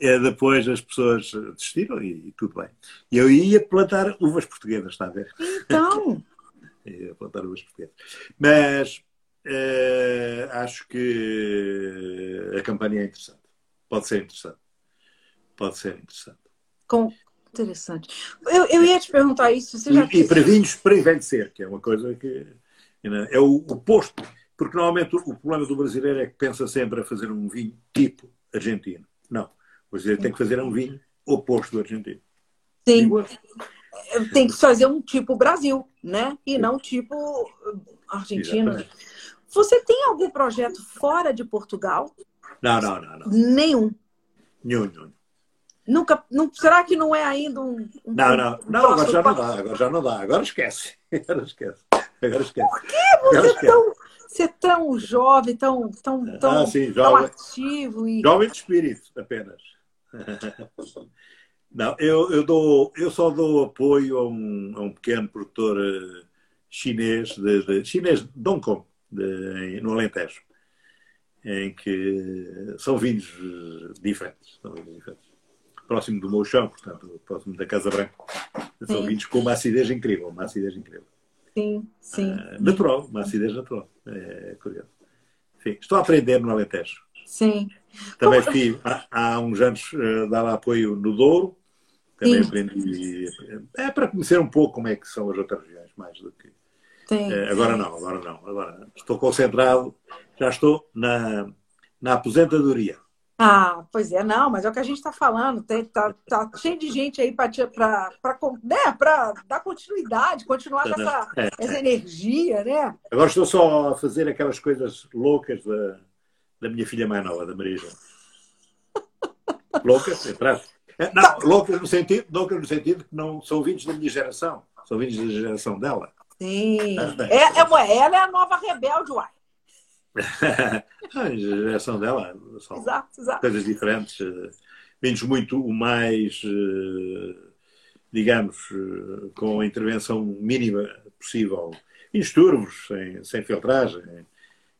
É, depois as pessoas desistiram e, e, tudo bem. E eu ia plantar uvas portuguesas, está a ver? Então! [laughs] ia plantar uvas portuguesas. Mas uh, acho que a campanha é interessante. Pode ser interessante. Pode ser interessante. Com... Interessante. Eu, eu ia te perguntar isso. Você já e, e para vinhos para envelhecer, que é uma coisa que é o oposto. Porque normalmente o problema do brasileiro é que pensa sempre a fazer um vinho tipo argentino. Não. O brasileiro tem que fazer um vinho oposto do argentino. Sim. Tem que fazer um tipo Brasil, né? E não tipo Argentina. Exatamente. Você tem algum projeto fora de Portugal? Não, não, não. não. Nenhum. Nenhum, nenhum. Nunca, não, será que não é ainda um. um não, não, um não, agora já não dá, agora já não dá, agora esquece. [laughs] Agora esquece. Agora esquece. Por que você é tão, você é tão jovem, tão, tão, ah, tão, sim, tão ativo? E... Jovem de espírito, apenas. [laughs] Não, eu, eu, dou, eu só dou apoio a um, a um pequeno produtor uh, chinês, de, de, chinês de Hong Kong, de, no Alentejo, em que são vinhos diferentes. São vinhos diferentes próximo do meu chão, portanto, próximo da Casa Branca. São vinhos com uma acidez incrível, uma acidez incrível. Sim, sim. Uh, natural, uma acidez natural. É curioso. Estou a aprender no Alentejo. Sim. Também Como... há, há, uns anos, uh, dava apoio no Douro. Também sim. aprendi. É para conhecer um pouco como é que são as outras regiões, mais do que. Sim. Uh, agora não, agora não. Agora estou concentrado, já estou na, na aposentadoria. Ah, pois é, não, mas é o que a gente está falando. Tem, tá, tá cheio de gente aí para né, dar continuidade, continuar com essa, é, essa é. energia, né? Agora estou só a fazer aquelas coisas loucas da, da minha filha mais nova, da Maria João. [laughs] loucas, é prático. É, não, loucas no sentido, loucas no sentido que não são vindos da minha geração, são vindos da geração dela. Sim. É, é, ela é a nova rebelde, uai. [laughs] a geração dela são exato, exato. coisas diferentes, eh, vinhos muito mais, eh, digamos, eh, com a intervenção mínima possível. Vinhos turvos, sem, sem filtragem.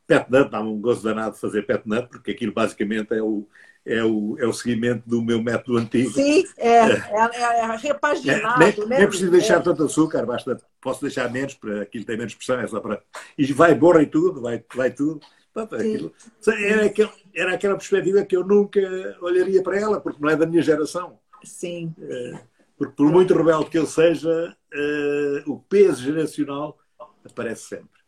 Pet nut, dá-me um gozo danado de fazer pet nut, porque aquilo basicamente é o, é o, é o seguimento do meu método antigo. Sim, é, é, é, é repaginado. É, nem, né? nem preciso deixar tanto açúcar, basta, posso deixar menos, para aquilo tem menos pressão, é só para. E vai borra e tudo, vai, vai tudo. aquilo, era, era aquela perspectiva que eu nunca olharia para ela, porque não é da minha geração. Sim. É, porque por muito rebelde que ele seja, é, o peso geracional aparece sempre.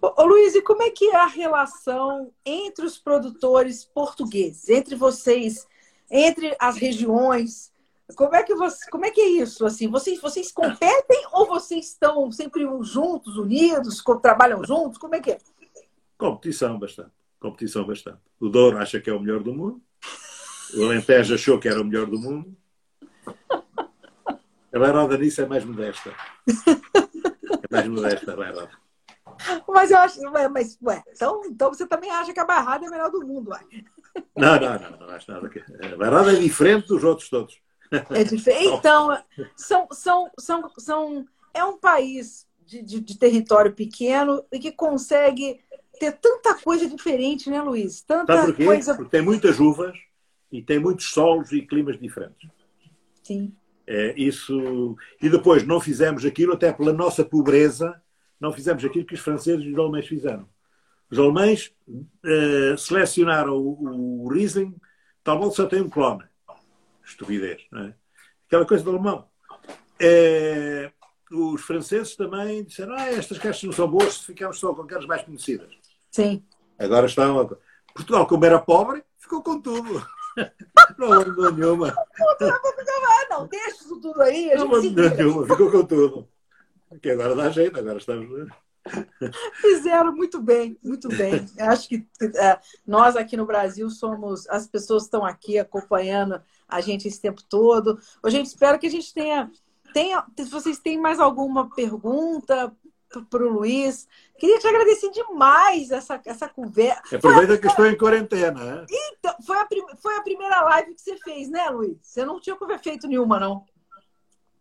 Ô, Luiz, e como é que é a relação entre os produtores portugueses, entre vocês, entre as regiões? Como é que você, como é que é isso? Assim, vocês, vocês competem ou vocês estão sempre juntos, unidos, trabalham juntos? Como é que é? Competição bastante, competição bastante. O Douro acha que é o melhor do mundo. O Alentejo achou que era o melhor do mundo. A Bairrada nisso é mais modesta. É mais modesta a. Mas eu acho. Mas, ué, então, então você também acha que a Barrada é a melhor do mundo, ué. Não, não, não, não acho nada. Que... A Barrada é diferente dos outros todos. É diferente. Então, são, são, são, são, é um país de, de, de território pequeno e que consegue ter tanta coisa diferente, né, Luiz? Tanta Sabe por quê? coisa. Porque tem muitas uvas e tem muitos solos e climas diferentes. Sim. É, isso... E depois não fizemos aquilo até pela nossa pobreza não fizemos aquilo que os franceses e os alemães fizeram. Os alemães uh, selecionaram o, o Riesling, tal modo só tem um clone. Estupidez, não é? Aquela coisa do alemão. Uh, os franceses também disseram ah, estas caixas não são boas se ficamos só com aquelas mais conhecidas. Sim. Agora estão... Portugal, como era pobre, ficou com tudo. [laughs] Não mandou nenhuma. Ah, não, deixa isso tudo aí. A Não nenhuma, ficou com tudo. Que agora dá jeito, agora estamos... Fizeram muito bem, muito bem. Acho que é, nós aqui no Brasil somos, as pessoas estão aqui acompanhando a gente esse tempo todo. Ô, gente, espero que a gente tenha, tenha se vocês têm mais alguma pergunta para o Luiz, queria te agradecer demais essa, essa conversa. Aproveita que estou em quarentena. hein? Então, foi, a prim- foi a primeira live que você fez, né, Luiz? Você não tinha feito nenhuma, não.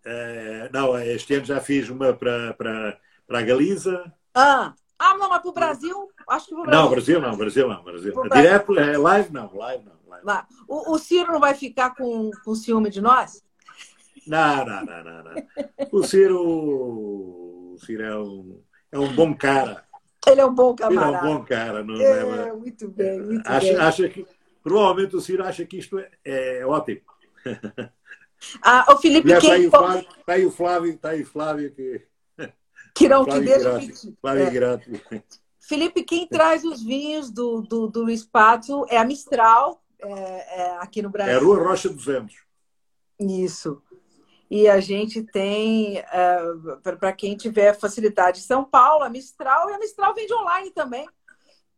Eh, não, este ano já fiz uma para, para, para a Galiza. Ah, ah não, mas para o Brasil, acho que o Brasil. Não, Brasil não, Brasil não. Brasil. Brasil. Direto, é live não, live não. Live. Lá. O, o Ciro não vai ficar com, com ciúme de nós? Não, não, não, não, não. O Ciro, o Ciro é um, é um bom cara. Ele é um bom Ele é um camarada. bom cara. Não, É, leva- muito bem, muito bem. acha, acha que, provavelmente o Ciro acha que isto é, é ótimo. [laughs] Ah, o Felipe Aliás, está aí quem o Flávio, está aí o Flávio, está aí o Flávio que. que não que Flávio deixa Grati. mentir. Flávio É. Grati. Felipe, quem traz os vinhos do, do, do Luiz Pato é a Mistral, é, é, aqui no É a Brasil. Rua Rocha 200. Isso. E a gente tem, para quem tiver facilidade, São Paulo, a Mistral, e a Mistral vende online também.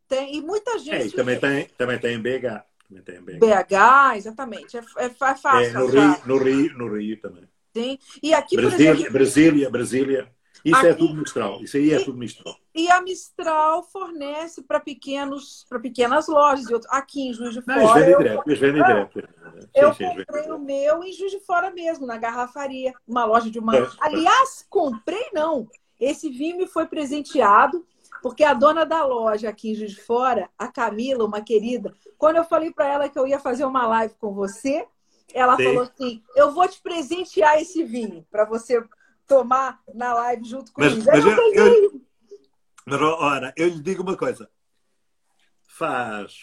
Tem, e muita É, e gente. também tem, também tem em BH. BH. BH, exatamente. É, é, é fácil. É, no. Rio, no, Rio, no Rio também. Tem. E aqui, Brasília, exemplo, Brasília, Brasília. Isso é Aqui- tudo Mistral. Isso aí é tudo Mistral. e a Mistral fornece para pequenos, para pequenas lojas. E Aqui em Juiz de Não, Fora, vendem eu, direto. Eles vendem direto. eu Sim, sim, eles vendem comprei o meu em Juiz de Fora mesmo, na Garrafaria, uma loja de uma. É, é. Aliás, comprei não. Esse vinho me foi presenteado porque a dona da loja aqui em Juiz de Fora, a Camila, uma querida, quando eu falei para ela que eu ia fazer uma live com você, ela Sim. falou assim: "Eu vou te presentear esse vinho para você tomar na live junto Mas- comigo". mas eu, eu-. Mas, ó, ora, eu lhe digo uma coisa. Faz.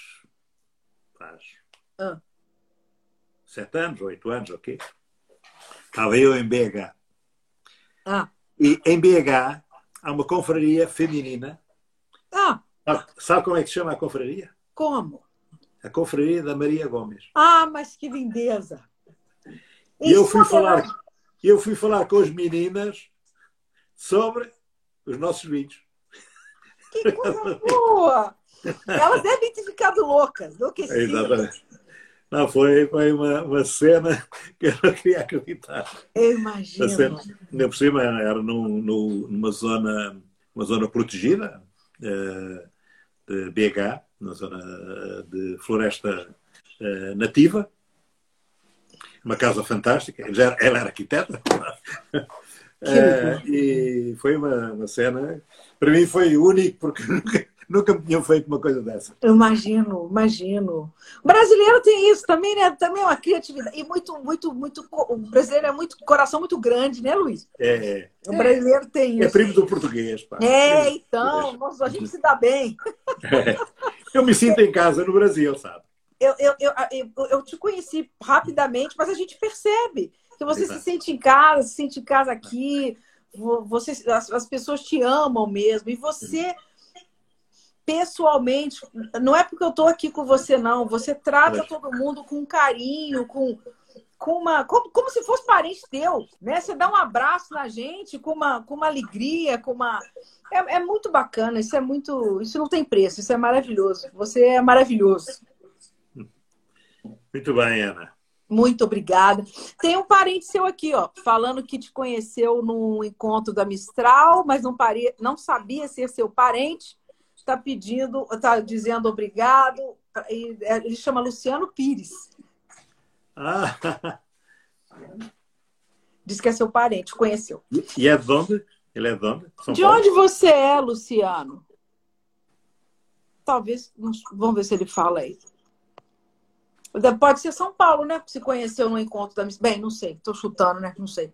Faz. Ah. Sete anos, oito anos, ok? Estava eu em BH. Ah, E em BH há uma confraria feminina. Ah, Sabe- Sabe como é que se chama a confraria? como? A confraria da Maria Gomes. Ah, mas que lindeza. E eu fui é falar, eu fui falar com as meninas sobre os nossos vídeos. Que coisa boa! Elas devem ter ficado loucas, enlouquecidas. Exatamente. Não, foi, foi uma, uma cena que eu não queria acreditar. Eu imagino. cena, ainda por cima, era num- num- numa, zona, uma zona protegida de BH, na zona eh, de floresta eh, nativa. Uma casa fantástica. Ela era, arquiteta. [laughs] Eh, e foi uma, uma cena. Para mim foi único, porque [laughs] nunca, nunca me tinham feito uma coisa dessa. Imagino, imagino. O brasileiro tem isso também, né? Também é uma criatividade. E muito, muito, muito. O brasileiro é muito coração muito grande, né, Luiz? É, O brasileiro tem é isso. primo do português. Pá. É, então, nossa, a gente se dá bem. [laughs] Eu me sinto em casa no Brasil, sabe? Eu, eu, eu, eu, te conheci rapidamente, mas a gente percebe que você Exato. se sente em casa, se sente em casa aqui, vo- você, as, as pessoas te amam mesmo. E você, pessoalmente, não é porque eu estou aqui com você, não. Você trata todo mundo com carinho, com, com uma. Como, como se fosse parente teu, né? Você dá um abraço na gente com uma, com uma alegria, com uma. É, é muito bacana, isso é muito. Isso não tem preço, isso é maravilhoso. Você é maravilhoso. Muito bem, Ana. Muito obrigada. Tem um parente seu aqui, ó, falando que te conheceu num encontro da Mistral, mas não, pare... não sabia ser seu parente. Está pedindo, está dizendo obrigado. E é, Ele chama Luciano Pires. Ah, [laughs] Diz que é seu parente, conheceu. e é de onde? Ele é de onde? São De Paulo? onde você é, Luciano? Talvez, vamos ver se ele fala aí. Pode ser São Paulo, né? Se conheceu no encontro da Miss. Bem, não sei, estou chutando, né? Não sei.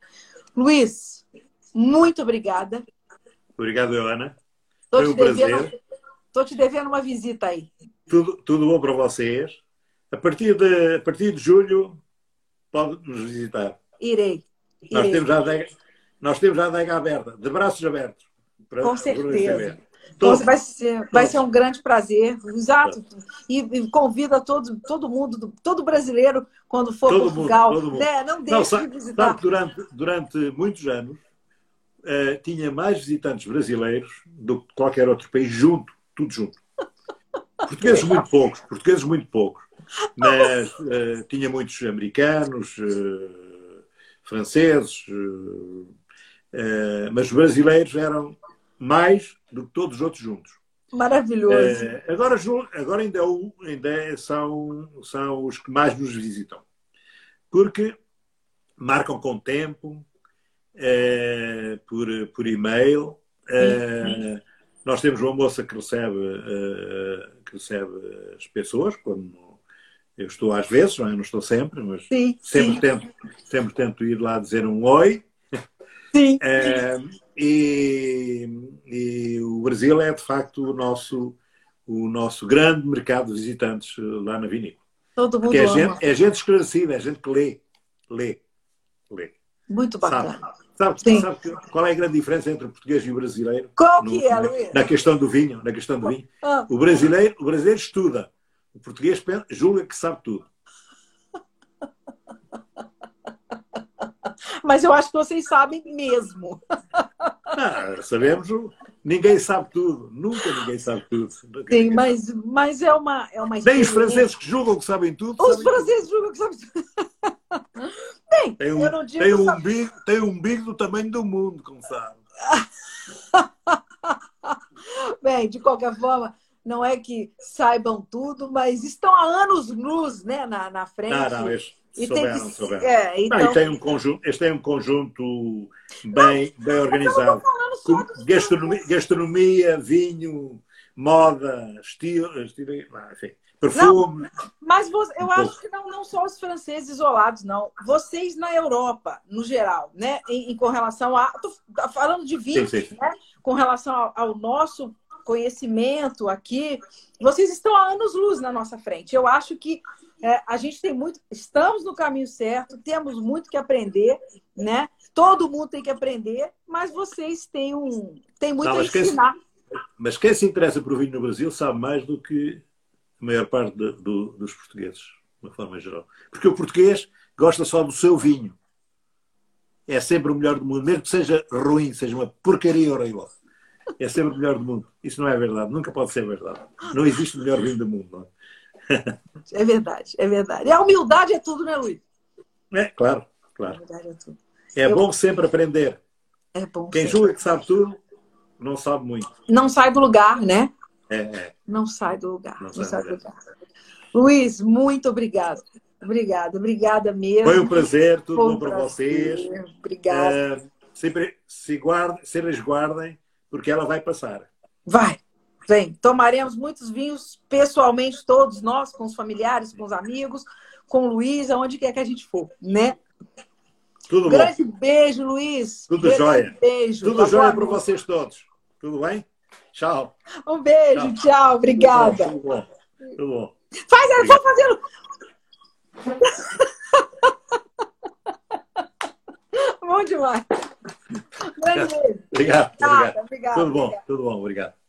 Luiz, muito obrigada. Obrigado, Ana. Tô Foi um prazer. Tô te devendo uma visita aí. Tudo, tudo bom para vocês. A partir de, a partir de julho, pode nos visitar. Irei. Nós Irei. temos, já 10, nós temos a adega aberta, de braços abertos. Com certeza. Então, vai ser, vai ser um grande prazer, exato. E, e convida todo, todo mundo, todo brasileiro, quando for todo Portugal, mundo, mundo. Né? não deixe não, sabe, de visitar. Sabe durante, durante muitos anos uh, tinha mais visitantes brasileiros do que qualquer outro país, junto, tudo junto. Portugueses [laughs] muito poucos, portugueses muito poucos. Mas uh, tinha muitos americanos, uh, franceses, mas os brasileiros eram mais do que todos os outros juntos. Maravilhoso. Agora, agora ainda, é ainda é, são, são os que mais nos visitam. Porque marcam com tempo, por, por e-mail. É, nós temos uma moça que recebe, é, que recebe as pessoas quando eu estou às vezes, não, é? não estou sempre, mas sim, sempre, sim. Tento, sempre tento ir lá dizer um oi. Sim. É, [laughs] e, e, o Brasil é de facto o nosso, o nosso grande mercado de visitantes lá na vinícola. Todo mundo é gente, é gente esclarecida, é gente que lê, lê, lê. Muito bacana. Sabe, sabe, sabe qual é a grande diferença entre o português e o brasileiro? Qual no, que é, Luís? Na questão do vinho, na questão do vinho. Ah. O brasileiro, o brasileiro estuda, o português julga que sabe tudo. [laughs] Mas eu acho que vocês sabem mesmo. [laughs] Ah, sabemos, ninguém sabe tudo, nunca ninguém sabe tudo. Sim, mas, mas é uma, é uma Nem os franceses que julgam que sabem tudo. Os sabem franceses tudo. julgam que sabem tudo. [laughs] Bem, tem um, eu não digo tem um, umbigo, tem um umbigo do tamanho do mundo, como sabe. [laughs] Bem, de qualquer forma, não é que saibam tudo, mas estão há anos luz né, na, na frente. Não, não, isso e souberam, tem que... souberam. É, então... Não, e tem um conjunto, este é um conjunto bem, não, bem organizado. Gastronomia, gastronomia, vinho, moda, estilo, estilo enfim, perfume. Não, mas você, eu um acho pouco. que não, não só os franceses isolados, não. Vocês na Europa, no geral, né? Em, em com relação a. Estou falando de vinho. Né? Com relação ao, ao nosso conhecimento aqui, vocês estão há anos luz na nossa frente. Eu acho que é, a gente tem muito, estamos no caminho certo, temos muito que aprender, né? Todo mundo tem que aprender, mas vocês têm um, têm muito Não, a ensinar. Quem, mas quem se interessa por vinho no Brasil sabe mais do que a maior parte de, do, dos portugueses, de uma forma geral. Porque o português gosta só do seu vinho. É sempre o melhor do mundo, mesmo que seja ruim, seja uma porcaria horrível. É sempre o melhor do mundo. Isso não é verdade, nunca pode ser verdade. Não existe o melhor vinho do mundo. Não é? É verdade, é verdade. E a humildade é tudo, né, Luiz? É, claro, claro. É, é Eu... bom sempre aprender. É bom. Quem julga que sabe tudo, não sabe muito. Não sai do lugar, né? É. Não sai do lugar. Não, não sai, do lugar. Luiz, muito obrigado. Obrigada, obrigada mesmo. Foi um prazer, tudo Foi um bom para vocês. Obrigada. É, sempre se, guardem, se resguardem, porque ela vai passar. Vai. Vem, tomaremos muitos vinhos pessoalmente, todos nós, com os familiares, com os amigos, com o Luiz, aonde quer que a gente for, né? Tudo Grande bom. beijo, Luiz. Tudo Grande jóia. Beijo. Tudo jóia para vocês todos. Tudo bem? Tchau. Um beijo, tchau. tchau. Obrigada. Tudo bom. Tudo bom. Faz, Obrigado. vou fazendo. [laughs] bom demais. Grande beijo. Obrigado. Obrigado. obrigado. Tudo bom, obrigado. tudo bom. Obrigado.